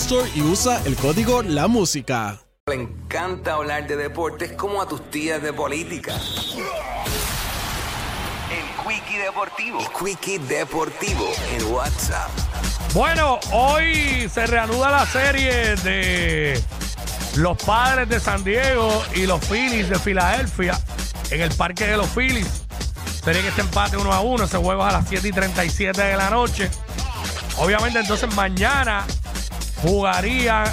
Store y usa el código La Música. Le encanta hablar de deportes como a tus tías de política. El Quickie Deportivo. El Quickie Deportivo en WhatsApp. Bueno, hoy se reanuda la serie de los padres de San Diego y los Phillies de Filadelfia en el Parque de los Phillies. Sería que este empate 1 a 1, ese juego es a las 7 y 37 de la noche. Obviamente, entonces mañana jugaría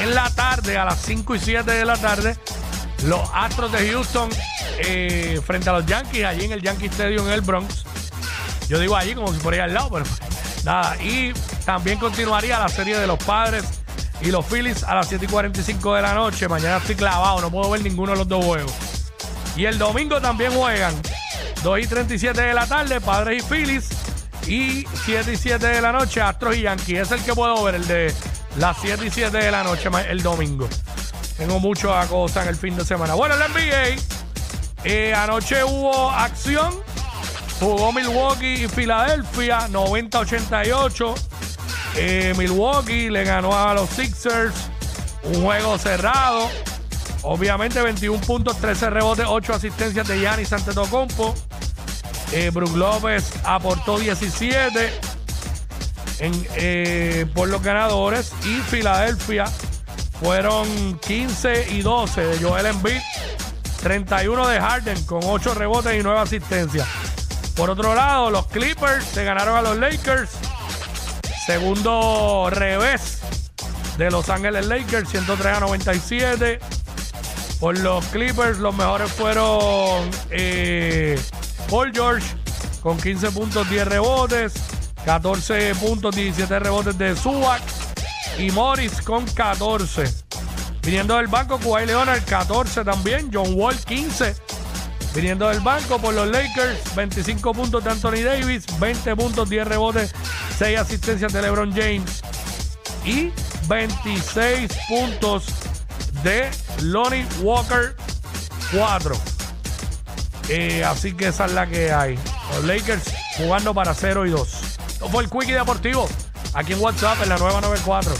en la tarde, a las 5 y 7 de la tarde, los Astros de Houston eh, frente a los Yankees, allí en el Yankee Stadium en el Bronx. Yo digo allí como si ahí al lado, pero nada. Y también continuaría la serie de los padres y los Phillies a las 7 y 45 de la noche. Mañana estoy clavado, no puedo ver ninguno de los dos juegos. Y el domingo también juegan 2 y 37 de la tarde, padres y Phillies. Y 7 y 7 de la noche, Astros y Yankees. Es el que puedo ver, el de las 7 y 7 de la noche, el domingo. Tengo mucho a cosa en el fin de semana. Bueno, el NBA. eh, anoche hubo acción. Jugó Milwaukee y Filadelfia, 90-88. Eh, Milwaukee le ganó a los Sixers. Un juego cerrado. Obviamente 21 puntos, 13 rebotes, 8 asistencias de Giannis Antetokounmpo. Eh, Brook López aportó 17 en, eh, por los ganadores y Filadelfia fueron 15 y 12 de Joel Embiid, 31 de Harden con 8 rebotes y 9 asistencias. Por otro lado, los Clippers se ganaron a los Lakers. Segundo revés de Los Ángeles Lakers, 103 a 97. Por los Clippers, los mejores fueron eh, Paul George con 15 puntos, 10 rebotes, 14 puntos, 17 rebotes de Zubac y Morris con 14. Viniendo del banco, Kawhi Leonard 14 también, John Wall 15. Viniendo del banco por los Lakers, 25 puntos de Anthony Davis, 20 puntos, 10 rebotes, 6 asistencias de LeBron James y 26 puntos de Lonnie Walker 4. Eh, así que esa es la que hay. Los Lakers jugando para 0 y 2. Esto fue el Quickie Deportivo. Aquí en WhatsApp en la nueva 94.